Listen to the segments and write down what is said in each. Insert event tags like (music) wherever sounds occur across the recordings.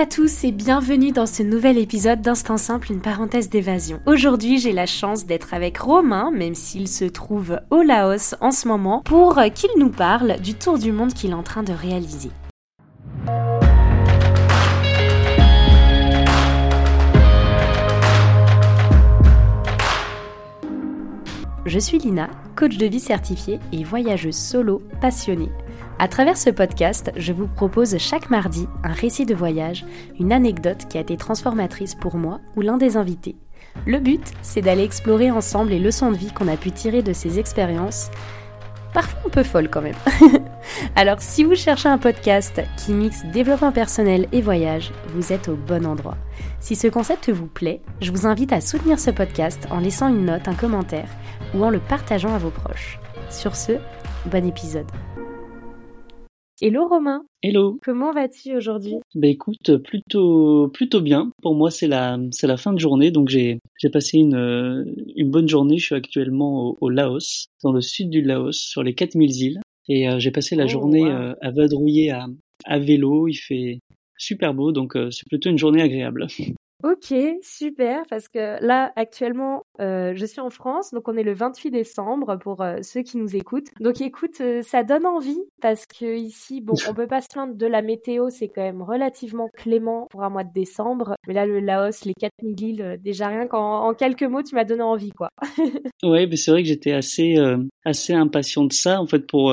à tous et bienvenue dans ce nouvel épisode d'Instant Simple, une parenthèse d'évasion. Aujourd'hui, j'ai la chance d'être avec Romain, même s'il se trouve au Laos en ce moment, pour qu'il nous parle du tour du monde qu'il est en train de réaliser. Je suis Lina, coach de vie certifiée et voyageuse solo passionnée. À travers ce podcast, je vous propose chaque mardi un récit de voyage, une anecdote qui a été transformatrice pour moi ou l'un des invités. Le but, c'est d'aller explorer ensemble les leçons de vie qu'on a pu tirer de ces expériences, parfois un peu folles quand même. (laughs) Alors si vous cherchez un podcast qui mixe développement personnel et voyage, vous êtes au bon endroit. Si ce concept vous plaît, je vous invite à soutenir ce podcast en laissant une note, un commentaire ou en le partageant à vos proches. Sur ce, bon épisode. Hello Romain. Hello. Comment vas-tu aujourd'hui? Bah écoute, plutôt plutôt bien. Pour moi, c'est la c'est la fin de journée, donc j'ai j'ai passé une une bonne journée. Je suis actuellement au, Laos, dans le sud du Laos, sur les 4000 îles, et euh, j'ai passé la oh, journée euh, à vadrouiller à à vélo. Il fait super beau, donc euh, c'est plutôt une journée agréable. Ok, super, parce que là, actuellement, euh, je suis en France, donc on est le 28 décembre pour euh, ceux qui nous écoutent. Donc écoute, euh, ça donne envie, parce que ici, bon, on peut pas se plaindre de la météo, c'est quand même relativement clément pour un mois de décembre. Mais là, le Laos, les 4000 îles, déjà rien qu'en en quelques mots, tu m'as donné envie, quoi. (laughs) ouais, mais c'est vrai que j'étais assez, assez impatient de ça, en fait, pour...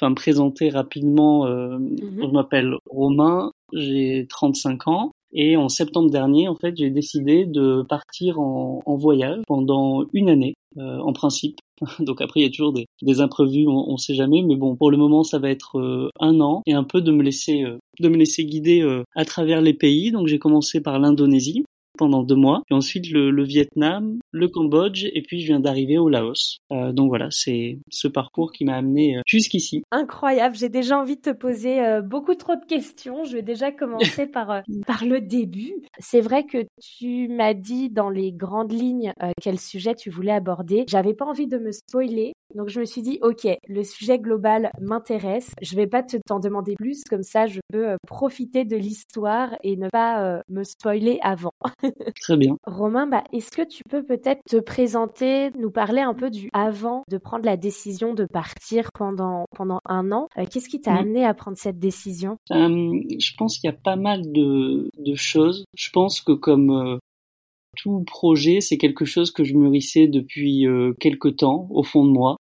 Enfin, me présenter rapidement, mmh je m'appelle Romain, j'ai 35 ans et en septembre dernier, en fait, j'ai décidé de partir en, en, voyage pendant une année, euh, en principe. (laughs) Donc après, il y a toujours des, des imprévus, on, ne sait jamais. Mais bon, pour le moment, ça va être euh, un an et un peu de me laisser, euh, de me laisser guider euh, à travers les pays. Donc j'ai commencé par l'Indonésie pendant deux mois, et ensuite le, le, Vietnam, le Cambodge, et puis je viens d'arriver au Laos. Euh, donc voilà, c'est ce parcours qui m'a amené euh, jusqu'ici. Incroyable, j'ai déjà envie de te poser euh, beaucoup trop de questions. Je vais déjà commencer (laughs) par euh, par le début. C'est vrai que tu m'as dit dans les grandes lignes quel sujet tu voulais aborder. J'avais pas envie de me spoiler, donc je me suis dit ok, le sujet global m'intéresse. Je vais pas te t'en demander plus, comme ça je peux profiter de l'histoire et ne pas me spoiler avant. (laughs) (laughs) Très bien. Romain, bah, est-ce que tu peux peut-être te présenter, nous parler un peu du avant de prendre la décision de partir pendant, pendant un an? Euh, Qu'est-ce qui t'a amené à prendre cette décision? Euh, Je pense qu'il y a pas mal de, de choses. Je pense que comme euh, tout projet, c'est quelque chose que je mûrissais depuis quelques temps au fond de moi,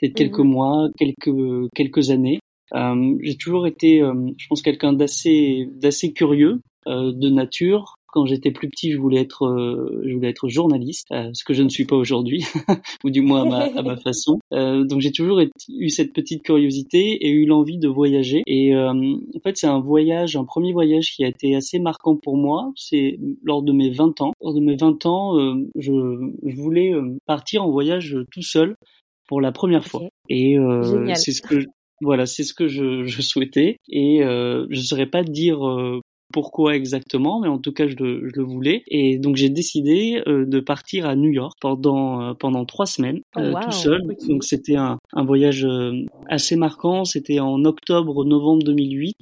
peut-être quelques mmh mois, quelques, quelques années. j'ai toujours été, je pense, quelqu'un d'assez, d'assez curieux de nature, quand j'étais plus petit, je voulais être, euh, je voulais être journaliste, euh, ce que je ne suis pas aujourd'hui, (laughs) ou du moins à ma, à ma (laughs) façon. Euh, donc j'ai toujours eu cette petite curiosité et eu l'envie de voyager. Et en fait, c'est un voyage, un premier voyage qui a été assez marquant pour moi. C'est lors de mes 20 ans. Lors de mes 20 ans, je, je, voulais partir en voyage tout seul pour la première fois. Et c'est ce que voilà, c'est ce que je, je souhaitais et euh, je saurais pas dire pourquoi exactement, mais en tout cas je le, je le voulais. Et donc j'ai décidé euh, de partir à New York pendant euh, pendant trois semaines oh, euh, tout seul. Donc c'était un, un voyage assez marquant. C'était en octobre-novembre 2008.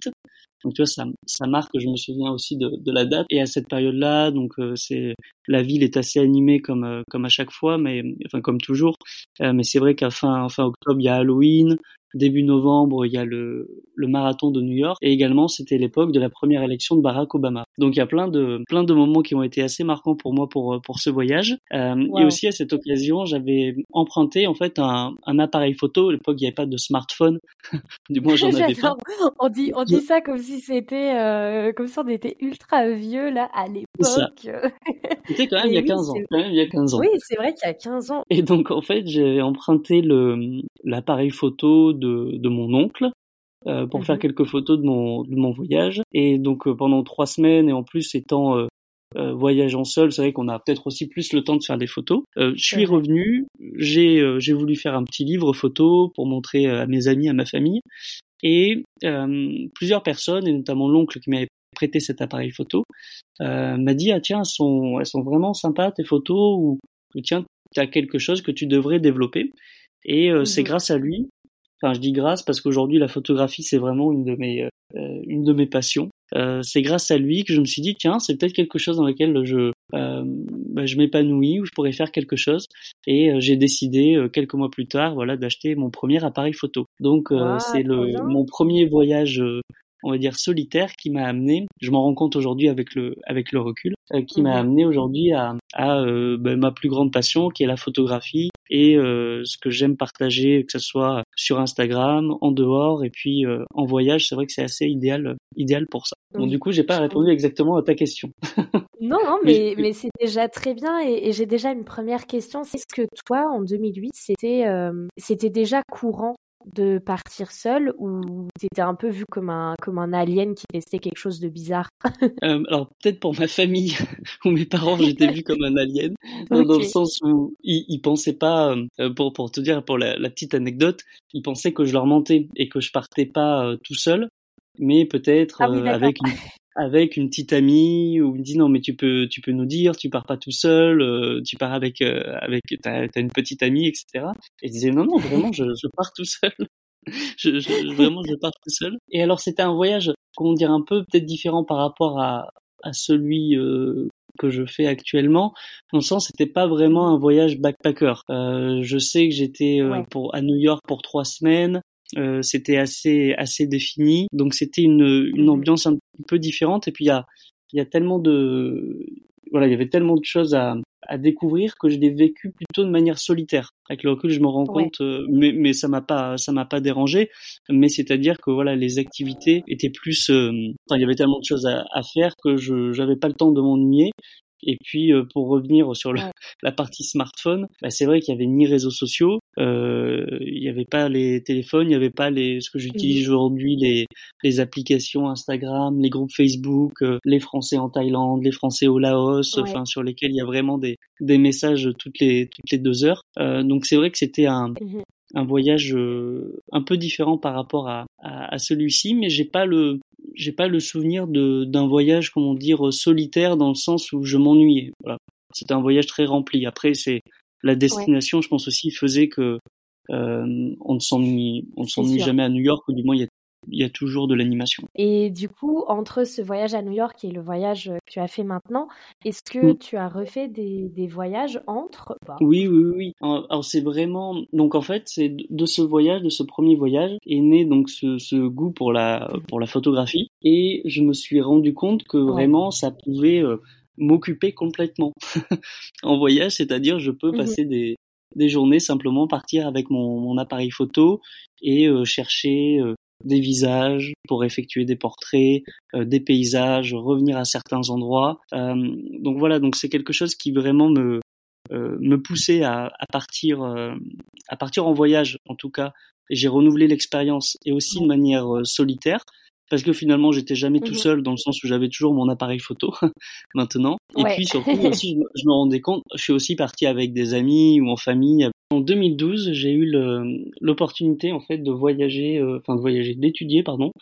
Donc tu vois, ça, ça marque. Je me souviens aussi de, de la date. Et à cette période-là, donc c'est la ville est assez animée comme comme à chaque fois, mais enfin comme toujours. mais c'est vrai qu'à fin fin octobre, il y a Halloween début novembre, il y a le, le marathon de New York et également c'était l'époque de la première élection de Barack Obama. Donc il y a plein de plein de moments qui ont été assez marquants pour moi pour pour ce voyage. Euh, Et aussi à cette occasion, j'avais emprunté en fait un, un appareil photo. À l'époque, il n'y avait pas de smartphone, (laughs) du moins j'en avais pas. On dit on dit ça comme si c'était euh, comme si on était ultra vieux là à l'époque. (laughs) C'était quand même il y a 15 ans. Quand même il y a 15 ans. Oui, c'est vrai qu'il y a 15 ans. Et donc en fait, j'ai emprunté le l'appareil photo de, de mon oncle euh, pour faire mhm. quelques photos de mon, de mon voyage. Et donc euh, pendant trois semaines, et en plus étant euh, voyageant seul, c'est vrai qu'on a peut-être aussi plus le temps de faire des photos. je suis revenu, j'ai j'ai voulu faire un petit livre photo pour montrer à mes amis, à ma famille. Et plusieurs personnes, et notamment l'oncle qui m'avait prêté cet appareil photo, m'a dit ah tiens elles sont elles sont vraiment sympas tes photos ou, ou tiens tu as quelque chose que tu devrais développer. Et c'est mhm. grâce à lui Enfin, je dis grâce parce qu'aujourd'hui la photographie c'est vraiment une de mes euh, une de mes passions. c'est grâce à lui que je me suis dit tiens c'est peut-être quelque chose dans lequel je bah, je m'épanouis ou je pourrais faire quelque chose. Et j'ai décidé quelques mois plus tard voilà d'acheter mon premier appareil photo. Donc c'est le mon premier voyage on va dire solitaire qui m'a amené, je m'en rends compte aujourd'hui avec le avec le recul, euh, qui m'a mhm. amené aujourd'hui à, à euh, ben, ma plus grande passion qui est la photographie et euh, ce que j'aime partager, que ce soit sur Instagram, en dehors et puis en voyage, c'est vrai que c'est assez idéal idéal pour ça. Bon, du coup, j'ai pas répondu exactement à ta question. (laughs) non, non, mais, mais c'est déjà très bien et, et j'ai déjà une première question. C'est ce que toi, en 2008, c'était c'était déjà courant de partir seul ou t'étais un peu vu comme un comme un alien qui laissait quelque chose de bizarre? (laughs) Euh, Alors peut-être pour ma famille (laughs) ou mes parents, j'étais vu comme un alien. Dans, le sens où ils, ils pensaient pas euh, pour pour te dire pour la, petite anecdote, ils pensaient que je leur mentais et que je partais pas euh, tout seul, mais peut-être ah avec une (laughs) avec une petite amie où il me dit non mais tu peux tu peux nous dire tu pars pas tout seul euh, tu pars avec euh, avec t'as as une petite amie etc et je disais non non vraiment je, je pars tout seul. (laughs) Je, je, vraiment je pars tout seul. Et alors c'était un voyage comment dire un peu peut-être différent par rapport à à celui euh, que je fais actuellement. Dans le sens c'était pas vraiment un voyage backpacker. Je sais que j'étais pour à New York pour trois semaines euh, c'était assez assez défini, donc c'était une, une mhm. ambiance un peu différente. Et puis il y a il y a tellement de voilà, il y avait tellement de choses à, à découvrir que je l'ai vécu plutôt de manière solitaire. Avec le recul, je me rends compte, euh, mais, mais ça m'a pas, ça m'a pas dérangé. Mais c'est-à-dire que voilà, les activités étaient plus, euh, enfin, il y avait tellement de choses à, à faire que je, j'avais pas le temps de m'ennuyer. Et puis euh, pour revenir sur (laughs) la partie smartphone, bah, c'est vrai qu'il y avait ni réseaux sociaux, euh, il n'y avait pas les téléphones, il n'y avait pas les ce que j'utilise mmh. aujourd'hui les les applications Instagram, les groupes Facebook, euh, les Français en Thaïlande, les Français au Laos, enfin sur lesquels il y a vraiment des des messages toutes les toutes les deux heures. Euh, donc c'est vrai que c'était un mmh un voyage un peu différent par rapport à, à, à celui-ci, mais j'ai pas le j'ai pas le souvenir d'un voyage, comment dire, solitaire dans le sens où je m'ennuyais. Voilà. C'était un voyage très rempli. Après, c'est la destination, je pense aussi, faisait que euh, on ne s'ennuie, on ne s'ennuie jamais à New York, ou du moins il y a il y a toujours de l'animation. Et du coup, entre ce voyage à New York et le voyage que tu as fait maintenant, est-ce que mm. tu as refait des, des voyages entre Oui, oui, oui. Alors c'est vraiment donc en fait c'est de ce voyage, de ce premier voyage, est né donc ce, ce goût pour la pour la photographie et je me suis rendu compte que vraiment ça pouvait euh, m'occuper complètement (laughs) en voyage, c'est-à-dire je peux mmh passer des des journées simplement partir avec mon, mon appareil photo et euh, chercher euh, des visages pour effectuer des portraits, euh, des paysages, revenir à certains endroits. Euh, donc voilà, donc c'est quelque chose qui vraiment me euh, me poussait à, à partir à partir en voyage en tout cas. J'ai renouvelé l'expérience et aussi de manière solitaire parce que finalement j'étais jamais tout mmh seul dans le sens où j'avais toujours mon appareil photo (laughs) maintenant. Et puis surtout (laughs) aussi je, me rendais compte je suis aussi parti avec des amis ou en famille. En 2012 j'ai eu l'opportunité en fait de voyager euh, enfin de voyager d'étudier pardon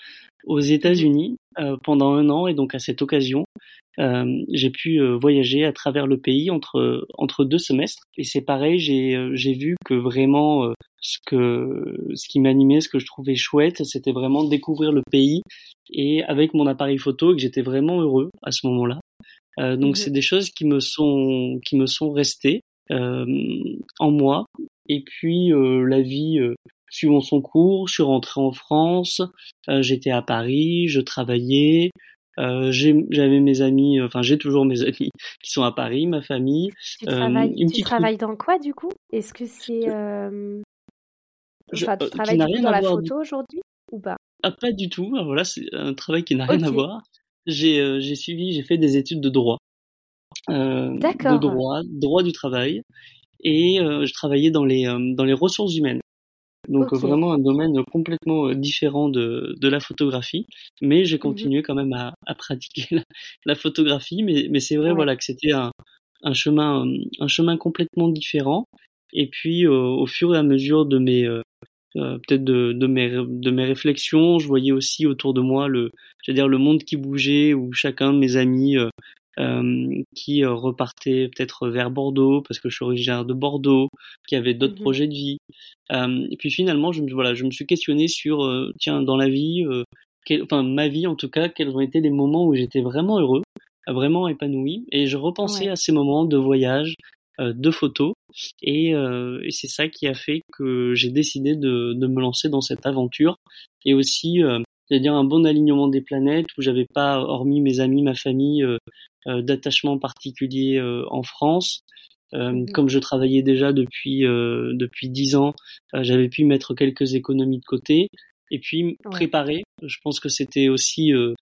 aux États-Unis euh, pendant un an. Et donc à cette occasion j'ai pu voyager à travers le pays entre entre deux semestres et c'est pareil j'ai j'ai vu que vraiment ce que ce qui m'animait, ce que je trouvais chouette, c'était vraiment découvrir le pays et avec mon appareil photo que j'étais vraiment heureux à ce moment-là. Euh, donc mmh c'est des choses qui me sont qui me sont restées euh, en moi. Et puis euh, la vie euh, suivant son cours, je suis rentré en France, euh, j'étais à Paris, je travaillais. J'avais mes amis, enfin j'ai toujours mes (laughs) amis qui sont à Paris, ma famille. Tu travailles, tu travailles dans quoi du coup? Est-ce que c'est Enfin, tu euh, travailles dans la photo aujourd'hui ou pas? Ah, Pas du tout. voilà, c'est un travail qui n'a rien à voir. J'ai euh, suivi, j'ai fait des études de droit. Euh, de droit, droit du travail. Et euh, je travaillais dans les, dans les ressources humaines. Donc vraiment un domaine complètement différent de, de la photographie, mais j'ai mmh continué quand même à, à pratiquer (laughs) la, la, photographie. Mais, mais c'est vrai voilà que c'était un, un chemin un chemin complètement différent. Et puis au fur et à mesure de mes euh, peut-être de, de, mes, de mes réflexions. Je voyais aussi autour de moi le, dire le monde qui bougeait, où chacun de mes amis euh, euh qui euh, repartait peut-être vers Bordeaux parce que je suis originaire de Bordeaux, qui avait d'autres mmh projets de vie. et puis finalement, je me voilà, je me suis questionné sur tiens dans la vie, enfin ma vie en tout cas, quels ont été les moments où j'étais vraiment heureux, vraiment épanoui, et je repensais à ces moments de voyage, de photos, et, et c'est ça qui a fait que j'ai décidé de, de, me lancer dans cette aventure, et aussi c'est-à-dire un bon alignement des planètes où j'avais pas, hormis mes amis, ma famille, euh, euh, d'attachement particulier euh, en France. Mmh comme je travaillais déjà depuis depuis dix ans, j'avais pu mettre quelques économies de côté et puis préparer. Je pense que c'était aussi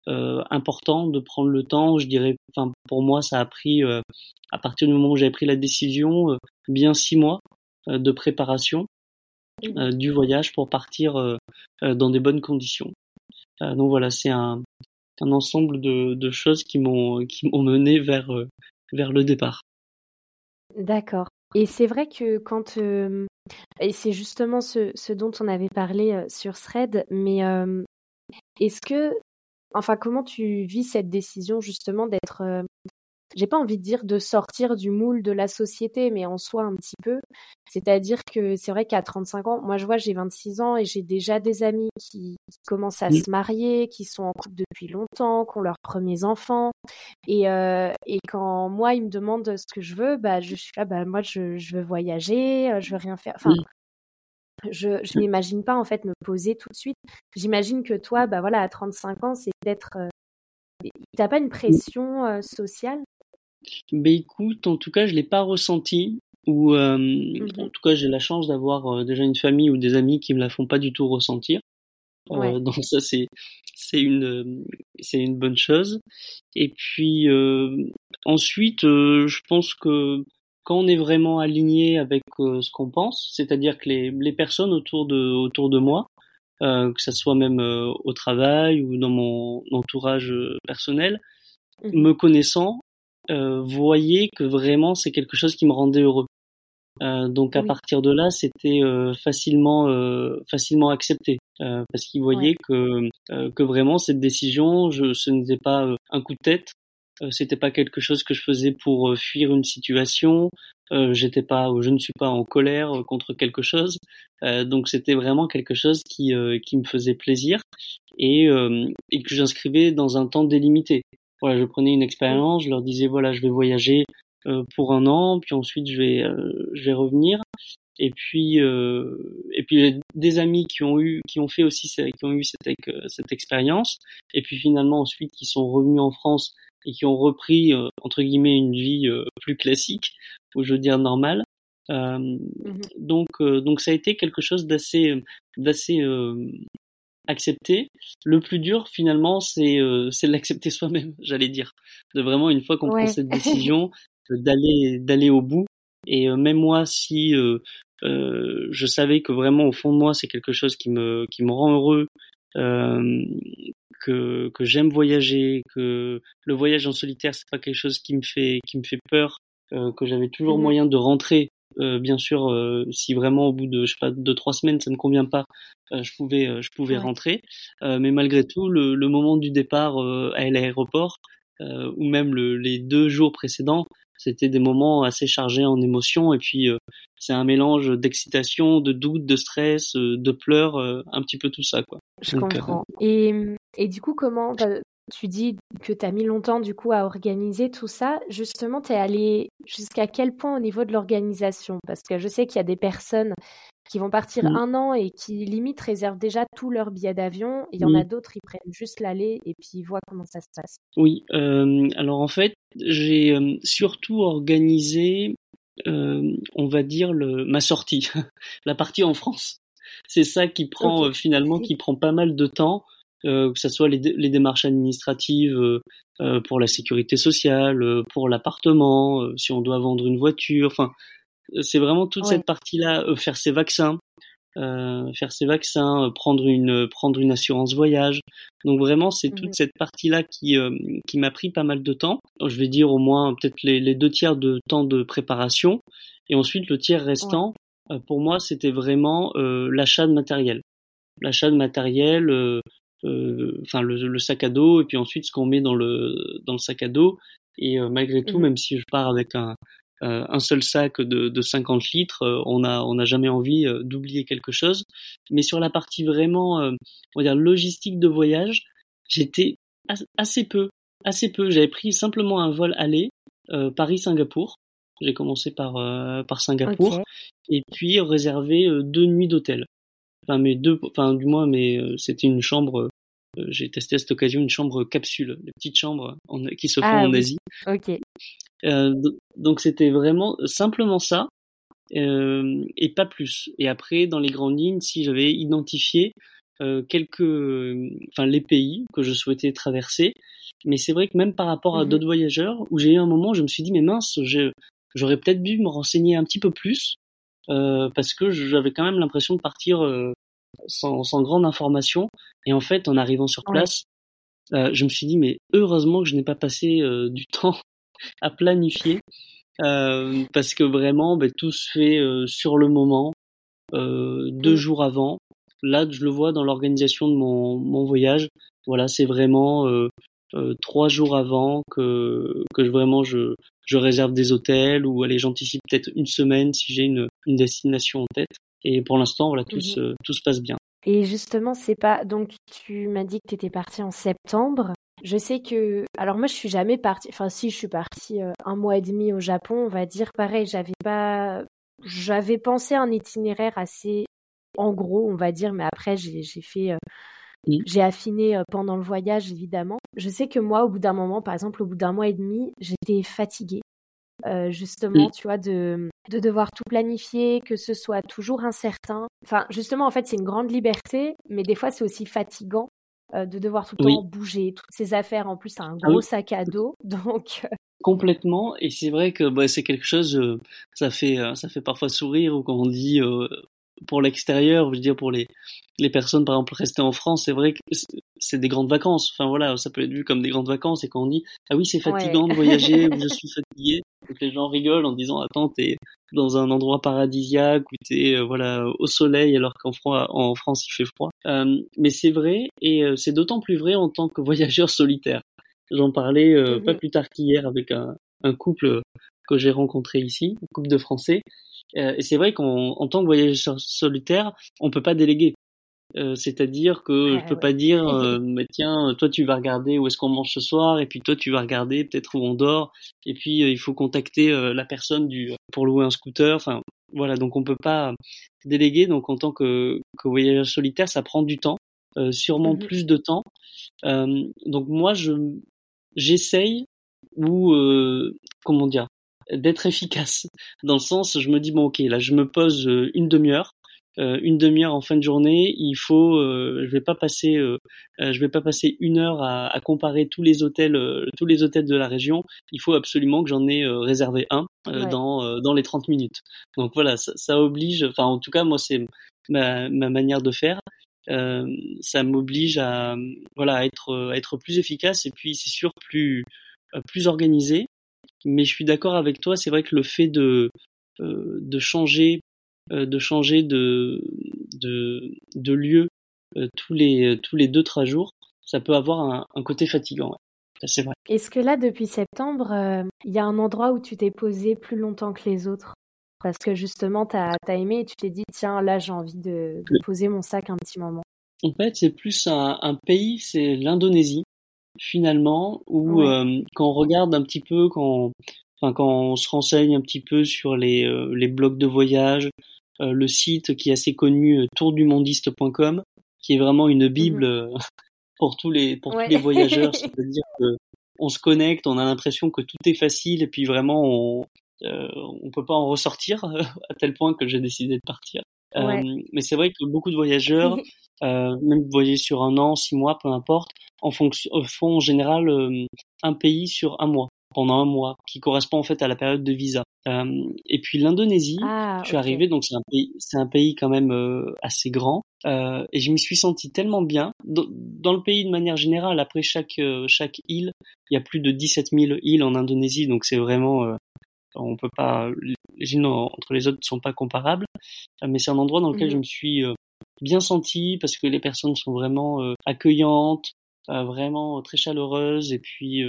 important de prendre le temps. Je dirais, enfin pour moi, ça a pris à partir du moment où j'avais pris la décision, bien six mois de préparation mmh du voyage pour partir dans des bonnes conditions. Euh, donc voilà, c'est un, ensemble de, choses qui m'ont mené vers euh, vers le départ. D'accord. Et c'est vrai que quand euh, et c'est justement ce, dont on avait parlé sur Thread, mais est-ce que enfin comment tu vis cette décision justement d'être j'ai pas envie de dire de sortir du moule de la société, mais en soi un petit peu. C'est-à-dire que c'est vrai qu'à 35 ans, moi je vois j'ai 26 ans et j'ai déjà des amis qui, commencent à se marier, qui sont en couple depuis longtemps, qui ont leurs premiers enfants. Et, euh, et quand moi ils me demandent ce que je veux, bah je suis là, bah moi je, je veux voyager, euh, je veux rien faire. Enfin, je je m'imagine pas en fait me poser tout de suite. J'imagine que toi, bah voilà, à 35 ans, c'est peut-être euh, T'as pas une pression euh, sociale? Ben écoute, en tout cas, je l'ai pas ressenti. Ou euh, mmh en tout cas, j'ai la chance d'avoir euh, déjà une famille ou des amis qui me la font pas du tout ressentir. Euh, donc ça, c'est c'est une c'est une bonne chose. Et puis ensuite, je pense que quand on est vraiment aligné avec ce qu'on pense, c'est-à-dire que les, les personnes autour de autour de moi, que ça soit même au travail ou dans mon entourage personnel, mmh me connaissant, euh, voyaient que vraiment c'est quelque chose qui me rendait heureux. Euh, donc à partir de là, c'était euh, facilement euh, facilement accepté euh, parce qu'ils voyaient que que vraiment cette décision, je, ce n'était pas un coup de tête, c'était pas quelque chose que je faisais pour fuir une situation. J'étais pas, je ne suis pas en colère contre quelque chose. donc c'était vraiment quelque chose qui qui me faisait plaisir et et que j'inscrivais dans un temps délimité voilà, je prenais une expérience, je leur disais voilà, je vais voyager euh, pour un an, puis ensuite je vais euh, je vais revenir. Et puis euh, et puis des amis qui ont eu qui ont fait aussi qui ont eu cette cette expérience et puis finalement ensuite qui sont revenus en France et qui ont repris entre guillemets une vie plus classique ou je veux dire normale. Mmh donc donc ça a été quelque chose d'assez d'assez accepter. Le plus dur, finalement, c'est euh, c'est l'accepter soi-même, (laughs) j'allais dire. De vraiment, une fois qu'on prend cette (laughs) décision, d'aller d'aller au bout. Et euh, même moi, si euh, euh, je savais que vraiment au fond de moi, c'est quelque chose qui me qui me rend heureux, que que j'aime voyager, que le voyage en solitaire, c'est pas quelque chose qui me fait qui me fait peur, que j'avais toujours mmh moyen de rentrer euh, bien sûr, euh, si vraiment au bout de je sais pas deux trois semaines ça ne convient pas, euh, je pouvais je pouvais rentrer. mais malgré tout, le, le moment du départ à l'aéroport ou même le, les deux jours précédents, c'était des moments assez chargés en émotions et puis c'est un mélange d'excitation, de doute, de stress, de pleurs, un petit peu tout ça quoi. Je comprends. Et, et du coup comment tu dis que tu as mis longtemps du coup à organiser tout ça. Justement, tu es allé jusqu'à quel point au niveau de l'organisation? Parce que je sais qu'il y a des personnes qui vont partir un an et qui limite réservent déjà tous leurs billets d'avion. Il y en a d'autres, ils prennent juste l'aller et puis ils voient comment ça se passe. Oui, euh, alors en fait, j'ai euh, surtout organisé, euh, on va dire, le, ma sortie, (laughs) la partie en France. C'est ça qui prend finalement, qui prend pas mal de temps que ce soit les, les démarches administratives euh, euh, pour la sécurité sociale, pour l'appartement, si on doit vendre une voiture, enfin, c'est vraiment toute cette partie-là, faire ses vaccins, euh, faire ses vaccins, prendre une prendre une assurance voyage. Donc vraiment, c'est toute mmh cette partie-là qui qui m'a pris pas mal de temps. Je vais dire au moins peut-être les, les, deux tiers de temps de préparation, et ensuite le tiers restant. pour moi, c'était vraiment l'achat de matériel. L'achat de matériel, euh, enfin le, le, sac à dos et puis ensuite ce qu'on met dans le dans le sac à dos et euh, malgré tout mmh même si je pars avec un un seul sac de, de 50 litres, on a on n'a jamais envie d'oublier quelque chose. Mais sur la partie vraiment, on va dire logistique de voyage, j'étais assez peu, assez peu. J'avais pris simplement un vol aller Paris-Singapour. J'ai commencé par par Singapour et puis réservé deux nuits d'hôtel. Enfin, mais deux, enfin du moins, mais c'était une chambre euh, j'ai testé à cette occasion une chambre capsule, les petites chambres qui se font ah en Asie. Ok. Euh, donc c'était vraiment simplement ça euh, et pas plus. Et après, dans les grandes lignes, si j'avais identifié quelques, enfin les pays que je souhaitais traverser, mais c'est vrai que même par rapport à mmh d'autres voyageurs, où j'ai eu un moment, je me suis dit mais mince, j'aurais peut-être dû me renseigner un petit peu plus parce que j'avais quand même l'impression de partir sans, sans, grande information. Et en fait, en arrivant sur place, euh, je me suis dit, mais heureusement que je n'ai pas passé euh, du (laughs) temps à planifier, euh, parce que vraiment, ben, tout se fait euh, sur le moment, euh, deux mmh. jours avant. Là, je le vois dans l'organisation de mon, mon voyage. Voilà, c'est vraiment trois jours avant que, que je, vraiment je, je réserve des hôtels ou allez, j'anticipe peut-être une semaine si j'ai une, une destination en tête. Et pour l'instant, voilà, tout, mmh se, tout se passe bien. Et justement, c'est pas. Donc, tu m'as dit que tu étais partie en septembre. Je sais que. Alors, moi, je suis jamais partie. Enfin, si, je suis partie euh, un mois et demi au Japon, on va dire. Pareil, j'avais pas. J'avais pensé un itinéraire assez. En gros, on va dire, mais après, j'ai fait. Euh, mmh. J'ai affiné euh, pendant le voyage, évidemment. Je sais que moi, au bout d'un moment, par exemple, au bout d'un mois et demi, j'étais fatiguée. Euh, justement, tu vois, de, de devoir tout planifier, que ce soit toujours incertain. Enfin, justement, en fait, c'est une grande liberté, mais des fois, c'est aussi fatigant euh, de devoir tout le temps bouger, toutes ces affaires. En plus, c'est un ah gros sac à dos, (laughs) donc. Euh, Complètement, et c'est vrai que bah, c'est quelque chose, ça fait ça fait parfois sourire ou comme on dit pour l'extérieur, je veux dire pour les les personnes par exemple restées en France, c'est vrai que c'est des grandes vacances. Enfin voilà, ça peut être vu comme des grandes vacances et quand on dit ah oui c'est fatigant de voyager ou je (laughs) suis fatigué, donc les gens rigolent en disant attends t'es dans un endroit paradisiaque ou t'es euh, voilà au soleil alors qu'en en France il fait froid. Euh, mais c'est vrai et euh, c'est d'autant plus vrai en tant que voyageur solitaire. J'en parlais euh, pas plus tard qu'hier avec un, un couple que j'ai rencontré ici, un couple de Français. Et c'est vrai qu'en tant que voyageur solitaire, on peut pas déléguer. Euh, c'est-à-dire que je peux pas dire, euh, mais tiens, toi tu vas regarder où est-ce qu'on mange ce soir, et puis toi tu vas regarder peut-être où on dort, et puis euh, il faut contacter la personne du pour louer un scooter. Enfin voilà, donc on peut pas déléguer. Donc en tant que, que voyageur solitaire, ça prend du temps, sûrement mmh plus de temps. donc moi je j'essaye ou comment dire d'être efficace dans le sens je me dis bon ok là je me pose une demi-heure euh, une demi-heure en fin de journée, il faut, euh, je vais pas passer, euh, je vais pas passer une heure à, à comparer tous les hôtels, tous les hôtels de la région. Il faut absolument que j'en ai réservé un dans dans les 30 minutes. Donc voilà, ça, ça oblige, enfin en tout cas moi c'est ma, ma manière de faire. Euh, ça m'oblige à voilà à être à être plus efficace et puis c'est sûr plus plus organisé mais je suis d'accord avec toi c'est vrai que le fait de de changer euh, de changer de, de, de lieu euh, tous les tous les deux trois jours, ça peut avoir un, un côté fatigant. C'est vrai. Est-ce que là, depuis septembre, euh, il y a un endroit où tu t'es posé plus longtemps que les autres? Parce que justement, tu as, as, aimé et tu t'es dit, tiens, là, j'ai envie de, de, poser mon sac un petit moment. En fait, c'est plus un, un pays, c'est l'Indonésie, finalement, où ouais. quand on regarde un petit peu, quand, enfin, quand on se renseigne un petit peu sur les, les blogs de voyage, euh, le site qui est assez connu euh, tourdumondiste.com, qui est vraiment une bible mhm. euh, (laughs) pour tous les pour tous les voyageurs. (laughs) C'est-à-dire que on se connecte, on a l'impression que tout est facile et puis vraiment on euh, on peut pas en ressortir (laughs) à tel point que j'ai décidé de partir. Ouais. Euh, mais c'est vrai que beaucoup de voyageurs, (laughs) euh, même voyager sur un an, six mois, peu importe, en fonction, font en général un pays sur un mois pendant un mois, qui correspond en fait à la période de visa. Euh, et puis l'Indonésie, ah, je suis okay. arrivé, donc c'est un pays, c'est un pays quand même euh, assez grand, euh, et je m'y suis senti tellement bien. Dans, dans, le pays de manière générale, après chaque euh, chaque île, il y a plus de 17 000 îles en Indonésie, donc c'est vraiment, euh, on peut pas, les îles entre les autres ne sont pas comparables, mais c'est un endroit dans lequel mmh. je me suis bien senti parce que les personnes sont vraiment accueillantes, vraiment très chaleureuse et puis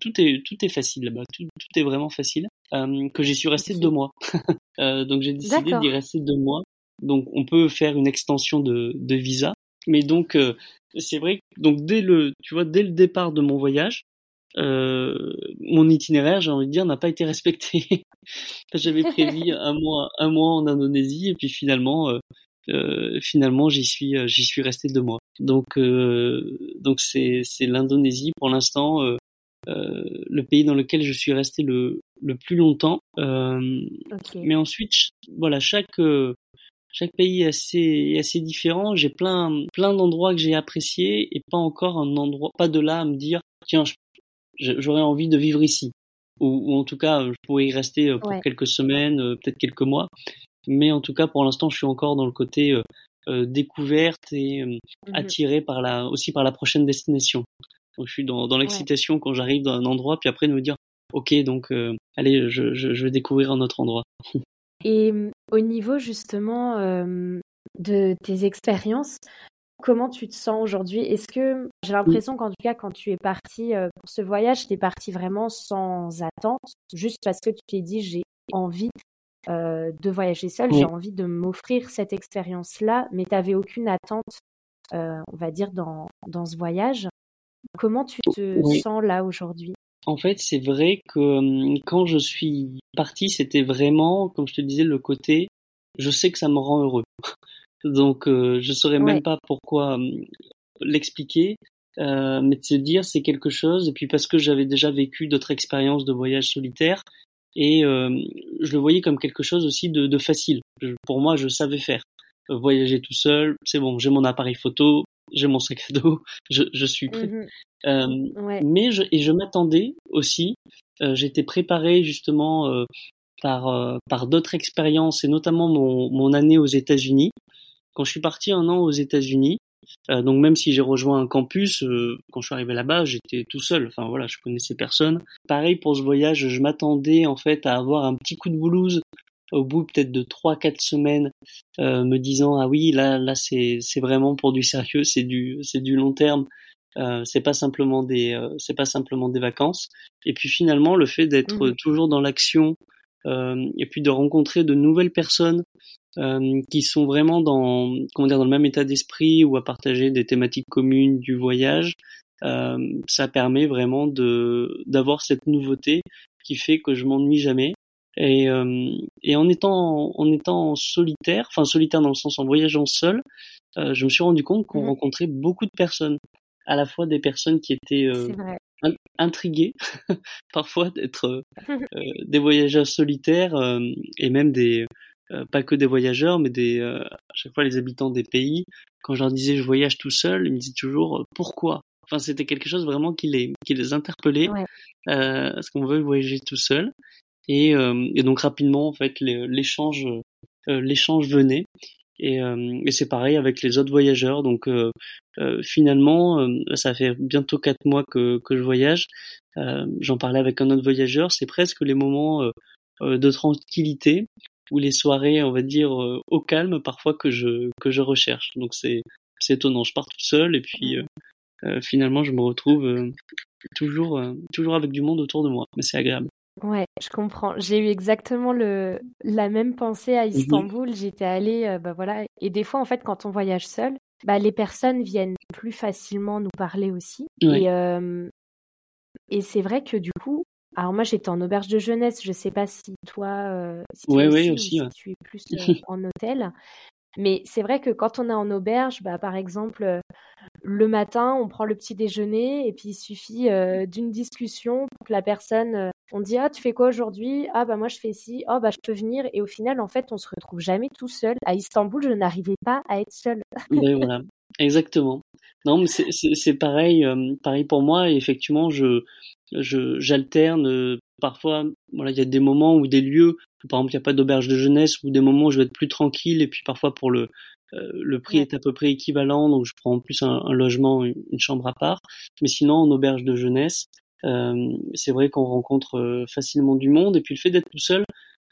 tout est tout est facile là-bas, tout, tout est vraiment facile. que j'y suis resté deux mois, (laughs) donc j'ai décidé d'y rester deux mois. Donc on peut faire une extension de, de visa, mais donc c'est vrai. Donc dès le tu vois dès le départ de mon voyage, euh, mon itinéraire, j'ai envie de dire, n'a pas été respecté. (laughs) J'avais prévu (laughs) un mois, un mois en Indonésie et puis finalement, euh, euh, finalement, j'y suis, euh, j'y suis resté deux mois. Donc, euh, donc c'est, c'est l'Indonésie pour l'instant, le pays dans lequel je suis resté le, le plus longtemps. Okay. Mais ensuite, voilà, chaque chaque pays est assez, est assez différent. J'ai plein, plein d'endroits que j'ai appréciés et pas encore un endroit, pas de là à me dire, tiens, je j'aurais envie de vivre ici. Ou, en tout cas, je pourrais y rester euh, pour quelques semaines, euh, peut-être quelques mois. Mais en tout cas, pour l'instant, je suis encore dans le côté euh, découverte et mmh attiré par la, aussi par la prochaine destination. Donc, je suis dans, dans l'excitation quand j'arrive dans un endroit, puis après de me dire, ok, donc allez, je, je, je, vais découvrir un autre endroit. Et mmh, au niveau justement de tes expériences, Comment tu te sens aujourd'hui? Est-ce que j'ai l'impression qu'en tout cas, quand tu es parti euh, pour ce voyage, tu es parti vraiment sans attente, juste parce que tu t'es dit j'ai envie euh, de voyager seul, j'ai envie de m'offrir cette expérience-là, mais tu n'avais aucune attente, euh, on va dire, dans, dans ce voyage. Comment tu te sens là aujourd'hui? En fait, c'est vrai que hum, quand je suis parti, c'était vraiment, comme je te disais, le côté je sais que ça me rend heureux. Donc euh, je saurais même pas pourquoi euh, l'expliquer, euh, mais de se dire c'est quelque chose. Et puis parce que j'avais déjà vécu d'autres expériences de voyage solitaire et euh, je le voyais comme quelque chose aussi de, de facile. pour moi, je savais faire. Voyager tout seul, c'est bon. J'ai mon appareil photo, j'ai mon sac à dos, (laughs) je, je suis prêt. Mmh ouais. Mais je, et je m'attendais aussi. J'étais préparé justement par, par d'autres expériences et notamment mon, mon année aux États-Unis quand je suis parti un an aux États-Unis, euh, donc même si j'ai rejoint un campus, euh, quand je suis arrivé là-bas, j'étais tout seul. Enfin voilà, je connaissais personne. Pareil pour ce voyage, je m'attendais en fait à avoir un petit coup de blues au bout peut-être de trois quatre semaines, euh, me disant ah oui là là c'est c'est vraiment pour du sérieux, c'est du c'est du long terme. Euh, c'est pas simplement des euh, c'est pas simplement des vacances. Et puis finalement le fait d'être mmh. toujours dans l'action et puis de rencontrer de nouvelles personnes euh, qui sont vraiment dans comment dire dans le même état d'esprit ou à partager des thématiques communes du voyage. Euh, ça permet vraiment de d'avoir cette nouveauté qui fait que je m'ennuie jamais. Et, euh, et en étant en étant solitaire, enfin solitaire dans le sens en voyageant seul, euh, je me suis rendu compte qu'on mmh rencontrait beaucoup de personnes, à la fois des personnes qui étaient euh, intriguées (laughs) parfois d'être (laughs) euh, des voyageurs solitaires et même des euh, pas que des voyageurs, mais des, euh, à chaque fois les habitants des pays. Quand je leur disais je voyage tout seul, ils me disaient toujours euh, pourquoi? Enfin, c'était quelque chose vraiment qui les, qui les interpellait, ouais. parce qu'on veut voyager tout seul. Et, et donc rapidement, en fait, l'échange, l'échange venait. Et, et c'est pareil avec les autres voyageurs. Donc finalement, ça fait bientôt quatre mois que, que je voyage. J'en parlais avec un autre voyageur. C'est presque les moments de tranquillité ou les soirées, on va dire, euh, au calme parfois que je, que je recherche. Donc c'est, c'est étonnant. Je pars tout seul et puis euh, euh, finalement je me retrouve toujours, toujours avec du monde autour de moi. Mais c'est agréable. Ouais, je comprends. J'ai eu exactement le, la même pensée à mhm. Istanbul. J'étais allée, bah voilà. Et des fois, en fait, quand on voyage seul, bah, les personnes viennent plus facilement nous parler aussi. Et, et c'est vrai que du coup, alors moi j'étais en auberge de jeunesse, je sais pas si toi, euh, si ouais, aussi, aussi si tu es plus (laughs) euh, en hôtel. Mais c'est vrai que quand on est en auberge, bah, par exemple, euh, le matin, on prend le petit déjeuner et puis il suffit euh, d'une discussion pour que la personne, euh, on dit ah tu fais quoi aujourd'hui? Ah bah moi je fais ci, oh bah je peux venir et au final en fait on se retrouve jamais tout seul. À Istanbul, je n'arrivais pas à être seule. oui, voilà, exactement. Non mais c'est pareil, pareil pour moi. Et effectivement, je j'alterne euh, parfois voilà il y a des moments ou des lieux où, par exemple il n'y a pas d'auberge de jeunesse ou des moments où je vais être plus tranquille et puis parfois pour le euh, le prix est à peu près équivalent donc je prends en plus un, un logement une, chambre à part. Mais sinon en auberge de jeunesse euh, c'est vrai qu'on rencontre euh, facilement du monde et puis le fait d'être tout seul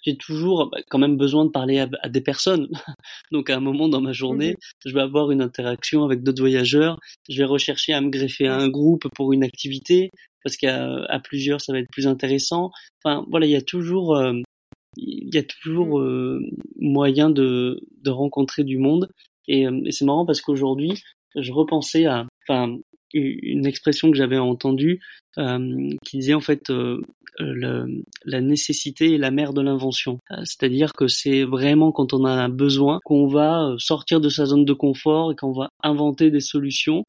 j'ai toujours bah, quand même besoin de parler à, des personnes. (laughs) Donc à un moment dans ma journée, mmh je vais avoir une interaction avec d'autres voyageurs. Je vais rechercher à me greffer à un groupe pour une activité parce qu'à plusieurs ça va être plus intéressant. Enfin voilà, il y a toujours euh, il y a toujours mmh. euh, moyen de, de rencontrer du monde et, euh, et c'est marrant parce qu'aujourd'hui je repensais à enfin une expression que j'avais entendue euh, qui disait en fait euh, le, la nécessité est la mère de l'invention. Euh, c'est-à-dire que c'est vraiment quand on a un besoin qu'on va sortir de sa zone de confort et qu'on va inventer des solutions.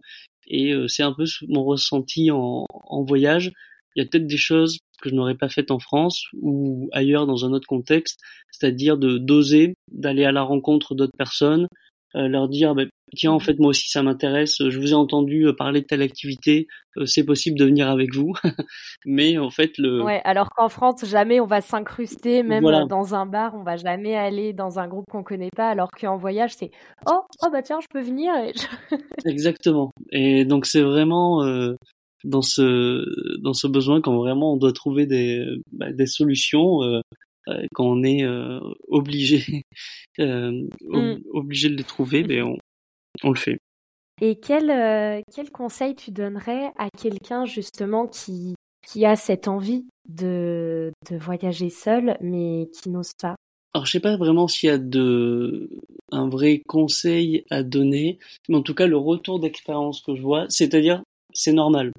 Et c'est un peu mon ressenti en, en voyage. Il y a peut-être des choses que je n'aurais pas faites en France ou ailleurs dans un autre contexte, c'est-à-dire de d'oser, d'aller à la rencontre d'autres personnes, euh, leur dire bah, tiens en fait moi aussi ça m'intéresse je vous ai entendu euh, parler de telle activité euh, c'est possible de venir avec vous. (laughs) Mais en fait le ouais alors qu'en France jamais on va s'incruster même dans un bar on va jamais aller dans un groupe qu'on connaît pas alors qu'en voyage c'est oh oh bah tiens je peux venir (laughs) exactement. Et donc c'est vraiment dans ce dans ce besoin quand vraiment on doit trouver des bah, des solutions euh, quand on est euh, obligé (laughs) euh, mm. obligé de les trouver, ben on, on le fait. Et quel, quel conseil tu donnerais à quelqu'un justement qui, qui a cette envie de, de voyager seul mais qui n'ose pas? Alors je sais pas vraiment s'il y a de un vrai conseil à donner, mais en tout cas le retour d'expérience que je vois, c'est-à-dire c'est normal.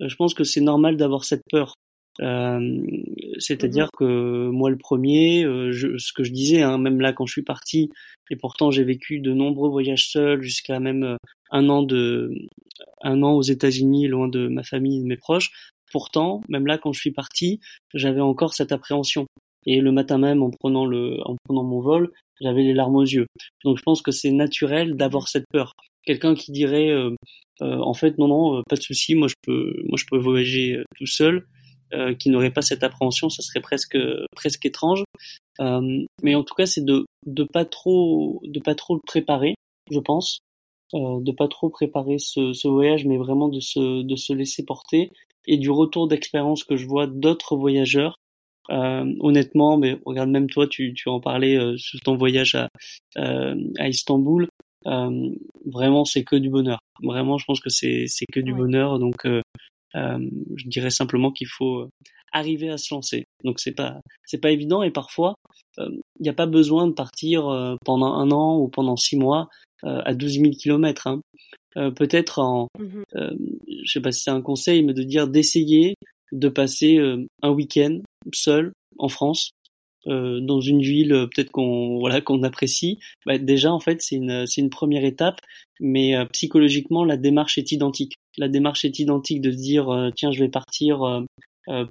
Je pense que c'est normal d'avoir cette peur euh, c'est-à-dire mmh que moi le premier, euh, je, ce que je disais, hein, même là quand je suis parti, et pourtant j'ai vécu de nombreux voyages seuls jusqu'à même euh, un an de un an aux États-Unis, loin de ma famille et de mes proches. Pourtant, même là quand je suis parti, j'avais encore cette appréhension. Et le matin même, en prenant le, en prenant mon vol, j'avais les larmes aux yeux. Donc je pense que c'est naturel d'avoir mmh cette peur. Quelqu'un qui dirait, euh, en fait, non, non, pas de souci, moi je peux, moi je peux voyager tout seul. Euh, qui n'aurait pas cette appréhension, ça serait presque presque étrange. Euh, mais en tout cas, c'est de de pas trop de pas trop le préparer, je pense, euh, de pas trop préparer ce, ce voyage, mais vraiment de se de se laisser porter et du retour d'expérience que je vois d'autres voyageurs. Euh, honnêtement, mais regarde même toi, tu tu en parlais euh, sur ton voyage à à Istanbul. vraiment, c'est que du bonheur. Vraiment, je pense que c'est c'est que du bonheur. Donc euh, je dirais simplement qu'il faut euh, arriver à se lancer. Donc c'est pas c'est pas évident et parfois euh, il n'y a pas besoin de partir pendant un an ou pendant six mois à 12 000 kilomètres. Hein. Peut-être en mmh je sais pas si c'est un conseil, mais de dire d'essayer de passer un week-end seul en France euh, dans une ville euh, peut-être qu'on voilà qu'on apprécie, bah, déjà en fait c'est une c'est une première étape, mais euh, psychologiquement la démarche est identique. La démarche est identique de se dire tiens je vais partir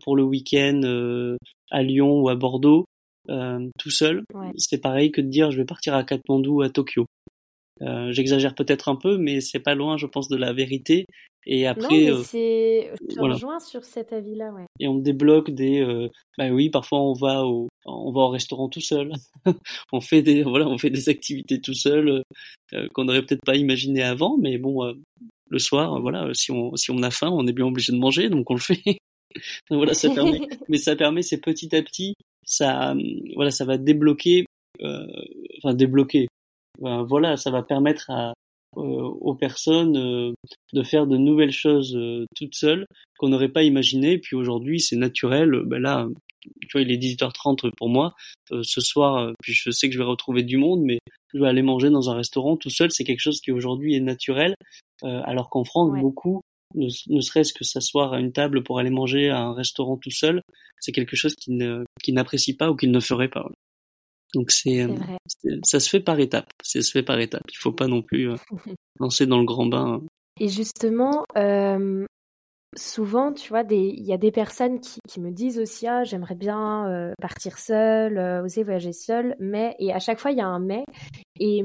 pour le week-end à Lyon ou à Bordeaux tout seul. C'est pareil que de dire je vais partir à Katmandou ou à Tokyo. Euh, J'exagère peut-être un peu, mais c'est pas loin, je pense, de la vérité. Et après, non, mais c'est, je te rejoins sur cet avis-là, ouais. Et on débloque des, euh... bah oui, parfois on va au, on va au restaurant tout seul. (laughs) on fait des, voilà, on fait des activités tout seul euh, qu'on n'aurait peut-être pas imaginé avant, mais bon, euh, le soir, voilà, si on, si on a faim, on est bien obligé de manger, donc on le fait. (laughs) voilà, ça permet, (laughs) mais ça permet, c'est petit à petit, ça, voilà, ça va débloquer, euh, enfin débloquer ben, voilà, ça va permettre à, euh, aux personnes euh, de faire de nouvelles choses euh, toutes seules qu'on n'aurait pas imaginé. Puis aujourd'hui, c'est naturel. Ben là, tu vois, il est 18h30 pour moi. ce soir, puis je sais que je vais retrouver du monde, mais aller manger dans un restaurant tout seul. C'est quelque chose qui aujourd'hui est naturel, alors qu'en France, beaucoup, ne, ne serait-ce que s'asseoir à une table pour aller manger à un restaurant tout seul, c'est quelque chose qu'ils n'apprécient pas ou qu'ils ne feraient pas. Donc c'est, ça se fait par étapes. Ça se fait par étapes. Il faut pas non plus euh, (laughs) lancer dans le grand bain. Hein. Et justement, euh, souvent, tu vois, il y a des personnes qui, me disent aussi, ah, j'aimerais bien euh, partir seule, oser voyager seule, mais et à chaque fois il y a un mais. Et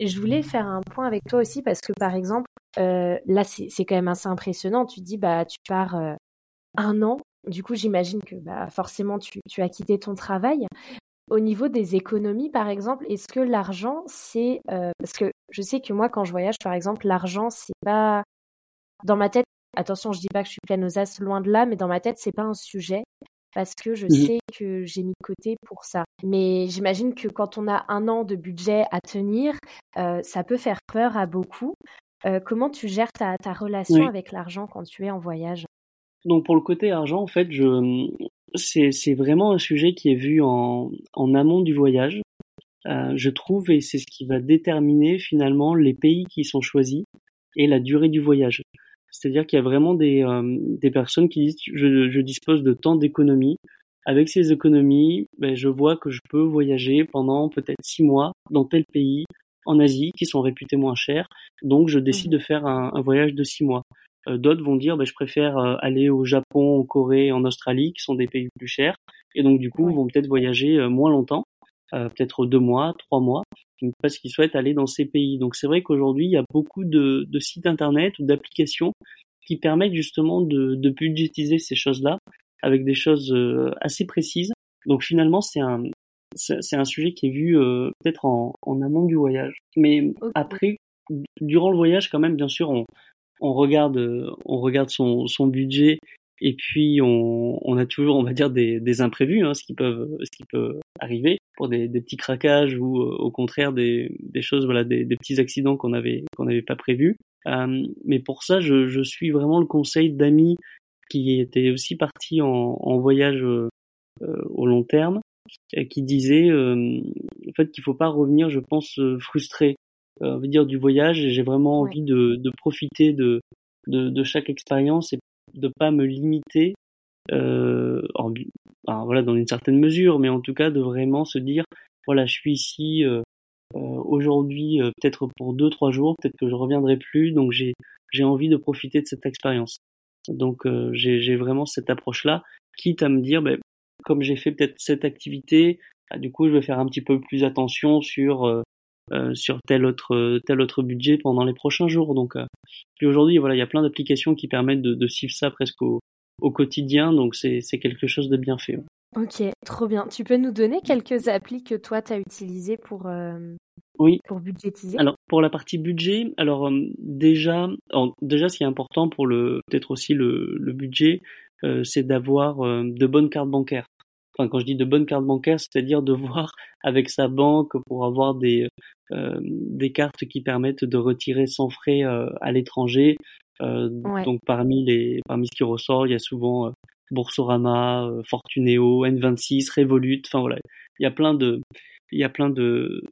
je voulais faire un point avec toi aussi parce que par exemple, là c'est quand même assez impressionnant. Tu dis, bah, tu pars un an. Du coup, j'imagine que bah, forcément tu, tu as quitté ton travail. Au niveau des économies, par exemple, est-ce que l'argent, c'est... Euh, parce que je sais que moi, quand je voyage, par exemple, l'argent, c'est pas... Dans ma tête, attention, je dis pas que je suis pleine aux as, loin de là, mais dans ma tête, c'est pas un sujet. parce que je mmh sais que j'ai mis de côté pour ça. Mais j'imagine que quand on a un an de budget à tenir, ça peut faire peur à beaucoup. comment tu gères ta, relation avec l'argent quand tu es en voyage? Donc pour le côté argent, en fait, je, c'est, vraiment un sujet qui est vu en, en amont du voyage. je trouve, et c'est ce qui va déterminer finalement les pays qui sont choisis et la durée du voyage. C'est-à-dire qu'il y a vraiment des, euh, des personnes qui disent je, je dispose de tant d'économies. Avec ces économies, ben, je vois que je peux voyager pendant peut-être six mois dans tel pays en Asie qui sont réputés moins chers. Donc je décide mmh. de faire un, un, voyage de six mois. Euh, d'autres vont dire ben, je préfère euh, aller au Japon, en Corée, en Australie qui sont des pays plus chers. Et donc du coup vont peut-être voyager moins longtemps, peut-être deux mois, trois mois parce qu'ils souhaitent aller dans ces pays. Donc c'est vrai qu'aujourd'hui, il y a beaucoup de, de sites internet ou d'applications qui permettent justement de, de budgétiser ces choses-là avec des choses euh, assez précises. Donc finalement, c'est un c'est un sujet qui est vu euh, peut-être en, en amont du voyage. Mais après, durant le voyage, quand même, bien sûr, on, on regarde on regarde son, son budget et puis on, on a toujours, on va dire, des, des imprévus, hein, ce qui peuvent, ce qui peut arriver pour des, des petits craquages ou euh, au contraire des, des choses, voilà, des, des petits accidents qu'on avait qu'on n'avait pas prévus. Euh, mais pour ça, je, je suis vraiment le conseil d'amis qui étaient aussi partis en, en voyage euh, au long terme, qui disaient en fait qu'il faut pas revenir, je pense, frustré, on veut dire du voyage. J'ai vraiment envie de, de profiter de, de, de chaque expérience et de pas me limiter euh, en, voilà dans une certaine mesure mais en tout cas de vraiment se dire voilà je suis ici euh, euh aujourd'hui euh, peut-être pour deux trois jours peut-être que je reviendrai plus donc j'ai j'ai envie de profiter de cette expérience. Donc euh, j'ai vraiment cette approche là quitte à me dire ben, comme j'ai fait peut-être cette activité bah, du coup je vais faire un petit peu plus attention sur euh, sur tel autre tel autre budget pendant les prochains jours. Donc, euh, puis aujourd'hui, voilà, il y a plein d'applications qui permettent de, de suivre ça presque au, au quotidien. Donc, c'est c'est quelque chose de bien fait. Ok, trop bien. Tu peux nous donner quelques applis que toi tu as utilisées pour euh, oui. pour budgétiser? Alors pour la partie budget, alors déjà, déjà ce qui est important pour le peut-être aussi le, le budget, c'est d'avoir de bonnes cartes bancaires enfin quand je dis de bonnes cartes bancaires, c'est-à-dire de (laughs) voir avec sa banque pour avoir des euh, des cartes qui permettent de retirer sans frais euh, à l'étranger. Euh, donc parmi les parmi ce qui ressort, il y a souvent Boursorama, Fortuneo, N26, Revolut. Enfin voilà, il y a plein de il y a plein de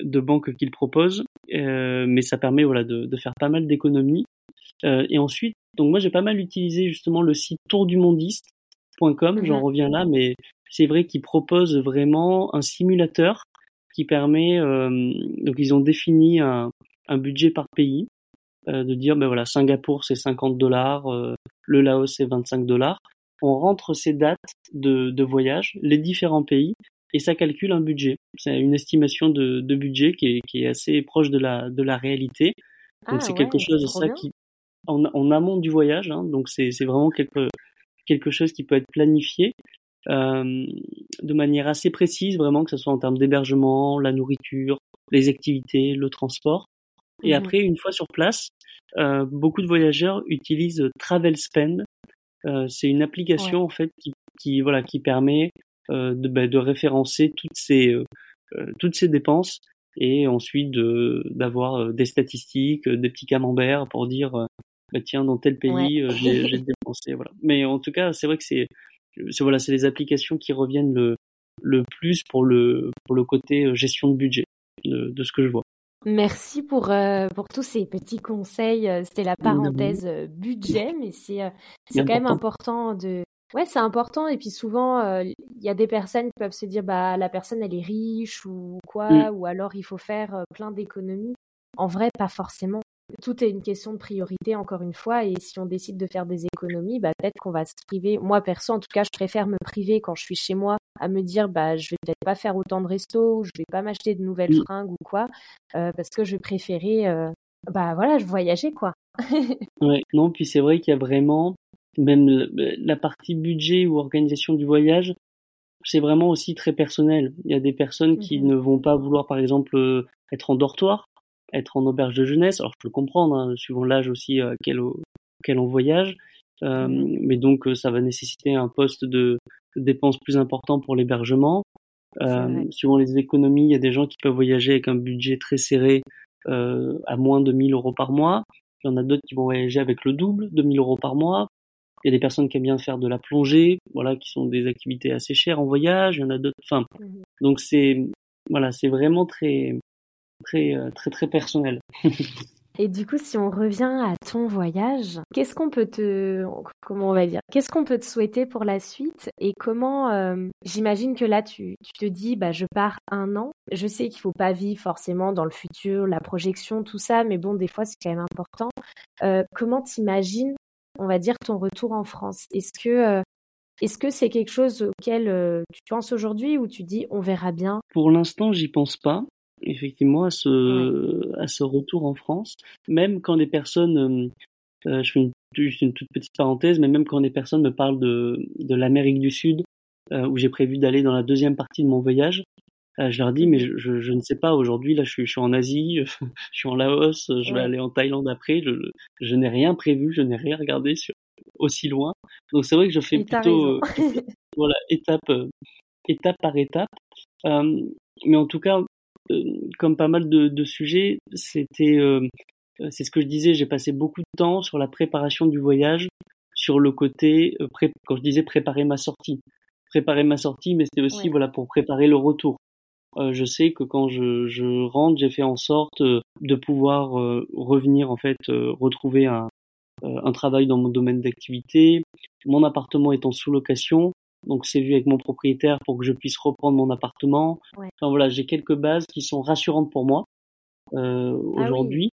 de banques qui le proposent, mais ça permet voilà de, de faire pas mal d'économies. et ensuite, donc moi j'ai pas mal utilisé justement le site tourdumondiste.com, j'en mhm. reviens là, mais c'est vrai qu'ils proposent vraiment un simulateur qui permet, euh, donc ils ont défini un, un budget par pays, euh, de dire, ben voilà, Singapour c'est 50 dollars, euh, le Laos c'est 25 dollars. On rentre ces dates de, de voyage, les différents pays, et ça calcule un budget. C'est une estimation de, de budget qui est, qui est, assez proche de la, de la réalité. Donc ah c'est quelque chose de ça qui, en, en, amont du voyage, hein, donc c'est vraiment quelque, quelque chose qui peut être planifié euh, de manière assez précise, vraiment, que ce soit en termes d'hébergement, la nourriture, les activités, le transport. Et mmh après, une fois sur place, euh, beaucoup de voyageurs utilisent Travel Spend. Euh, c'est une application en fait qui, qui, voilà qui permet euh, de, bah, de référencer toutes ces euh, toutes ces dépenses et ensuite d'avoir des statistiques, des petits camemberts pour dire bah, tiens dans tel pays j'ai (laughs) dépensé voilà. Mais en tout cas, c'est vrai que c'est c'est voilà, c'est les applications qui reviennent le, le plus pour le, pour le côté euh, gestion de budget de, de ce que je vois. Merci pour, euh, pour tous ces petits conseils. Euh, c'était la parenthèse budget, mais c'est c'est quand même important de. Ouais, c'est important. Et puis souvent, il y a des personnes qui peuvent se dire, bah la personne elle est riche ou quoi, mm. ou alors il faut faire plein d'économies. En vrai, pas forcément tout est une question de priorité, encore une fois. Et si on décide de faire des économies, bah, peut-être qu'on va se priver. Moi, perso, en tout cas, je préfère me priver quand je suis chez moi à me dire, bah, je vais peut-être pas faire autant de restos, ou je vais pas m'acheter de nouvelles mmh. fringues ou quoi, euh, parce que je vais préférer, euh, bah, voilà, je voyager, quoi. (laughs) ouais, non, puis c'est vrai qu'il y a vraiment, même la partie budget ou organisation du voyage, c'est vraiment aussi très personnel. Il y a des personnes qui mmh ne vont pas vouloir, par exemple, euh, être en dortoir être en auberge de jeunesse. Alors je peux le comprendre, hein, suivant l'âge aussi euh, quel, on voyage. Euh, mmh mais donc euh, ça va nécessiter un poste de, dépenses plus importantes pour l'hébergement. Euh, suivant les économies, il y a des gens qui peuvent voyager avec un budget très serré euh, à moins de 1000 euros par mois. Il y en a d'autres qui vont voyager avec le double, de 1000 euros par mois. Il y a des personnes qui aiment bien faire de la plongée, voilà, qui sont des activités assez chères en voyage. Il y en a d'autres. Enfin, mmh donc c'est voilà, c'est vraiment très très euh, très très personnel. (laughs) Et du coup, si on revient à ton voyage, qu'est-ce qu'on peut te, comment on va dire, qu'est-ce qu'on peut te souhaiter pour la suite et comment, euh, j'imagine que là, tu, tu, te dis, bah, je pars un an. Je sais qu'il faut pas vivre forcément dans le futur, la projection, tout ça, mais bon, des fois, c'est quand même important. Euh, comment t'imagines, on va dire, ton retour en France? Est-ce que, euh, est-ce que c'est quelque chose auquel euh, tu penses aujourd'hui ou tu dis, on verra bien? Pour l'instant, j'y pense pas effectivement à ce à ce retour en France. Même quand des personnes, euh, euh, je fais une, juste une toute petite parenthèse, mais même quand des personnes me parlent de de l'Amérique du Sud, euh, où j'ai prévu d'aller dans la deuxième partie de mon voyage, je leur dis mais je, je, je ne sais pas aujourd'hui là je suis, je suis en Asie, (laughs) je suis en Laos, je vais aller en Thaïlande après, je, je n'ai rien prévu, je n'ai rien regardé sur aussi loin. Donc c'est vrai que je fais plutôt (laughs) voilà étape étape par étape. mais en tout cas, comme pas mal de, de sujets, c'était, euh, c'est ce que je disais, j'ai passé beaucoup de temps sur la préparation du voyage, sur le côté, euh, quand je disais préparer ma sortie, préparer ma sortie, mais c'était aussi voilà pour préparer le retour. Euh, je sais que quand je, je rentre, j'ai fait en sorte de pouvoir revenir en fait, retrouver un, un travail dans mon domaine d'activité. Mon appartement étant sous location, donc c'est vu avec mon propriétaire pour que je puisse reprendre mon appartement. Enfin voilà, j'ai quelques bases qui sont rassurantes pour moi euh, ah aujourd'hui.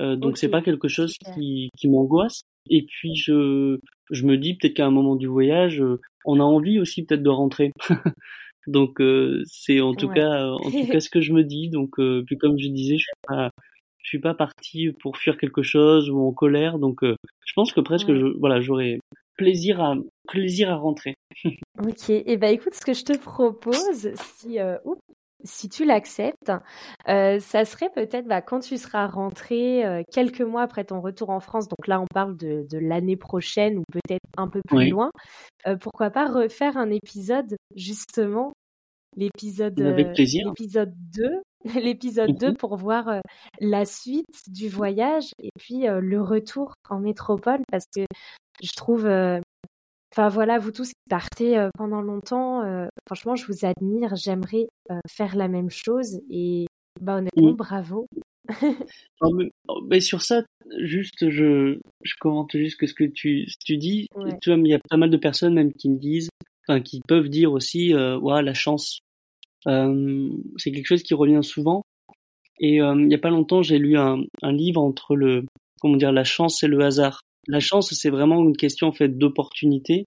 Euh, donc c'est pas quelque chose qui, qui m'angoisse. Et puis je je me dis peut-être qu'à un moment du voyage, euh, on a envie aussi peut-être de rentrer. (laughs) donc euh, c'est en tout cas en tout (laughs) cas ce que je me dis. Donc euh, puis comme je disais, je suis pas je suis pas parti pour fuir quelque chose ou en colère. Donc je pense que presque je, voilà j'aurais plaisir à plaisir à rentrer. ok, et eh ben écoute, ce que je te propose, si euh, si tu l'acceptes, euh, ça serait peut-être bah, quand tu seras rentré euh, quelques mois après ton retour en France. Donc là, on parle de, de l'année prochaine ou peut-être un peu plus loin. pourquoi pas refaire un épisode justement l'épisode l'épisode 2 (laughs) l'épisode 2 pour voir la suite du voyage et puis le retour en métropole parce que je trouve Enfin voilà, vous tous qui partez euh, pendant longtemps, euh, franchement, je vous admire. J'aimerais euh, faire la même chose et bah honnêtement, bravo. (laughs) Oh, mais, sur ça, juste, je, je commente juste ce que tu, tu dis. Tu vois, il y a pas mal de personnes même qui me disent, enfin, qui peuvent dire aussi, ouais, la chance. c'est quelque chose qui revient souvent. Et il y a pas longtemps, j'ai lu un, un livre entre le, comment dire, la chance et le hasard. La chance, c'est vraiment une question en fait d'opportunité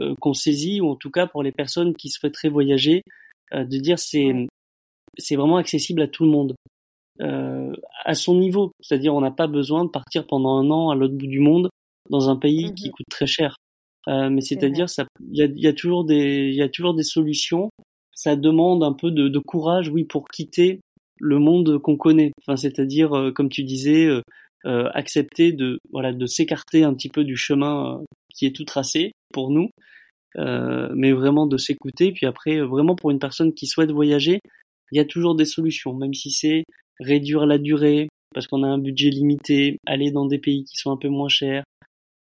euh, qu'on saisit, ou en tout cas pour les personnes qui souhaiteraient voyager, euh, de dire c'est c'est vraiment accessible à tout le monde, euh, à son niveau. C'est-à-dire on n'a pas besoin de partir pendant un an à l'autre bout du monde dans un pays qui mmh coûte très cher. Euh, mais c'est-à-dire ça, il y a, y a, toujours des il y a toujours des solutions. Ça demande un peu de, de courage, oui, pour quitter le monde qu'on connaît. Enfin, c'est-à-dire, euh, comme tu disais, euh, accepter de voilà de s'écarter un petit peu du chemin euh, qui est tout tracé pour nous, euh, mais vraiment de s'écouter. Puis après, vraiment pour une personne qui souhaite voyager, il y a toujours des solutions, même si c'est réduire la durée parce qu'on a un budget limité, aller dans des pays qui sont un peu moins chers.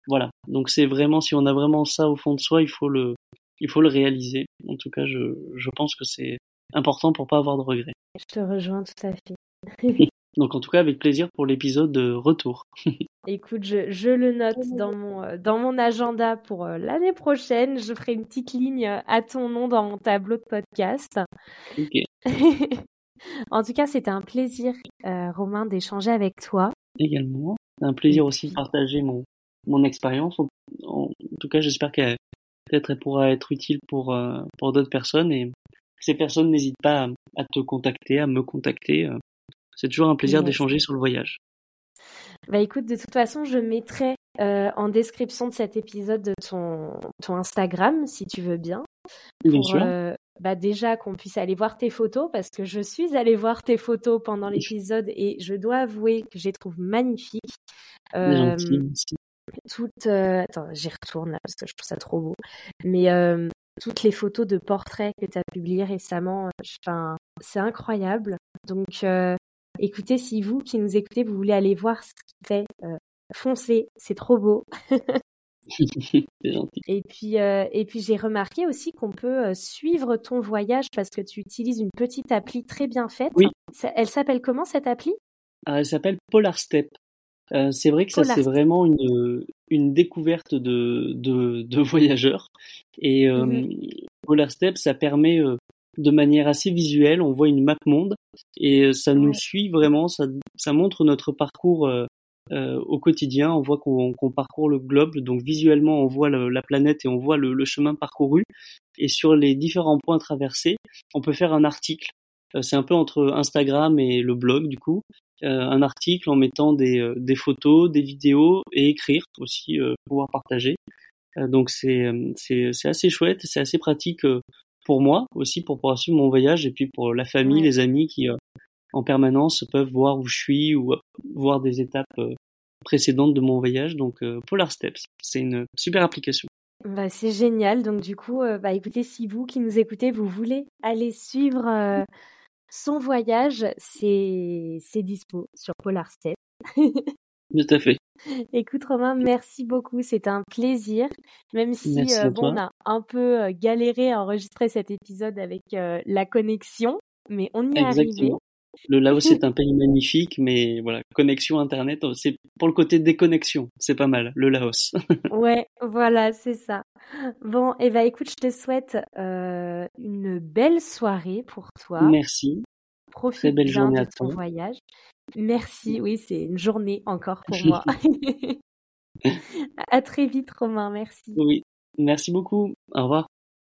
Voilà. Donc c'est vraiment si on a vraiment ça au fond de soi, il faut le il faut le réaliser. En tout cas, je, je pense que c'est important pour pas avoir de regrets. Je te rejoins tout à fait. (laughs) Donc en tout cas avec plaisir pour l'épisode de retour. (laughs) Écoute, je, je, le note dans mon, euh, dans mon agenda pour euh, l'année prochaine. Je ferai une petite ligne euh, à ton nom dans mon tableau de podcast. Ok. (laughs) en tout cas, c'était un plaisir, Romain, d'échanger avec toi. Également. C'est un plaisir aussi de partager mon, mon expérience. En, tout cas, j'espère qu'elle peut-être elle pourra être utile pour, pour d'autres personnes et ces personnes n'hésitent pas à, à, te contacter, à me contacter. C'est toujours un plaisir d'échanger sur le voyage. Bah écoute, de toute façon, je mettrai euh, en description de cet épisode de ton, ton Instagram, si tu veux bien. Bien sûr. Euh, bah déjà qu'on puisse aller voir tes photos, parce que je suis allée voir tes photos pendant l'épisode et je dois avouer que je les trouve magnifiques. Euh, toutes, euh, attends, j'y retourne là parce que je trouve ça trop beau. Mais toutes les photos de portraits que tu as publiées récemment. Enfin, c'est incroyable. Donc, écoutez, si vous qui nous écoutez, vous voulez aller voir ce qu'il fait, foncez, c'est trop beau. (laughs) Et puis, euh, et puis j'ai remarqué aussi qu'on peut euh, suivre ton voyage parce que tu utilises une petite appli très bien faite. Oui. Elle s'appelle comment cette appli? Ah, Elle s'appelle Polar Step. Euh, c'est vrai que ça c'est vraiment une, une découverte de, de, de voyageurs. Et mmh Polar Step, ça permet de manière assez visuelle, on voit une map monde et ça nous suit vraiment, ça, ça montre notre parcours euh, au quotidien. On voit qu'on parcourt le globe, donc visuellement on voit la planète et on voit le, chemin parcouru. Et sur les différents points traversés, on peut faire un article. Euh, c'est un peu entre Instagram et le blog du coup. Euh, un article en mettant des, des, photos, des vidéos et écrire aussi, pouvoir partager. donc c'est c'est assez chouette, c'est assez pratique pour moi aussi pour pouvoir suivre mon voyage et puis pour la famille, les amis qui en permanence peuvent voir où je suis ou voir des étapes euh, précédentes de mon voyage. Donc euh, Polar Steps, c'est une super application. Bah, c'est génial. Donc du coup, euh, bah, écoutez, si vous qui nous écoutez, vous voulez aller suivre son voyage, c'est dispo sur Polar Steps. (laughs) Tout à fait. Écoute Romain, merci beaucoup, c'est un plaisir. Même si bon, on a un peu galéré à enregistrer cet épisode avec la connexion, mais on y est arrivé. Le Laos (laughs) est un pays magnifique, mais voilà, connexion Internet, oh, c'est pour le côté déconnexion, c'est pas mal, le Laos. (laughs) ouais, voilà, c'est ça. Bon, et eh ben écoute, je te souhaite euh, une belle soirée pour toi. Merci. Profite Très belle journée de ton voyage. Merci, oui, c'est une journée encore pour moi. (laughs) (laughs) à très vite, Romain, merci. Oui, merci beaucoup. Au revoir.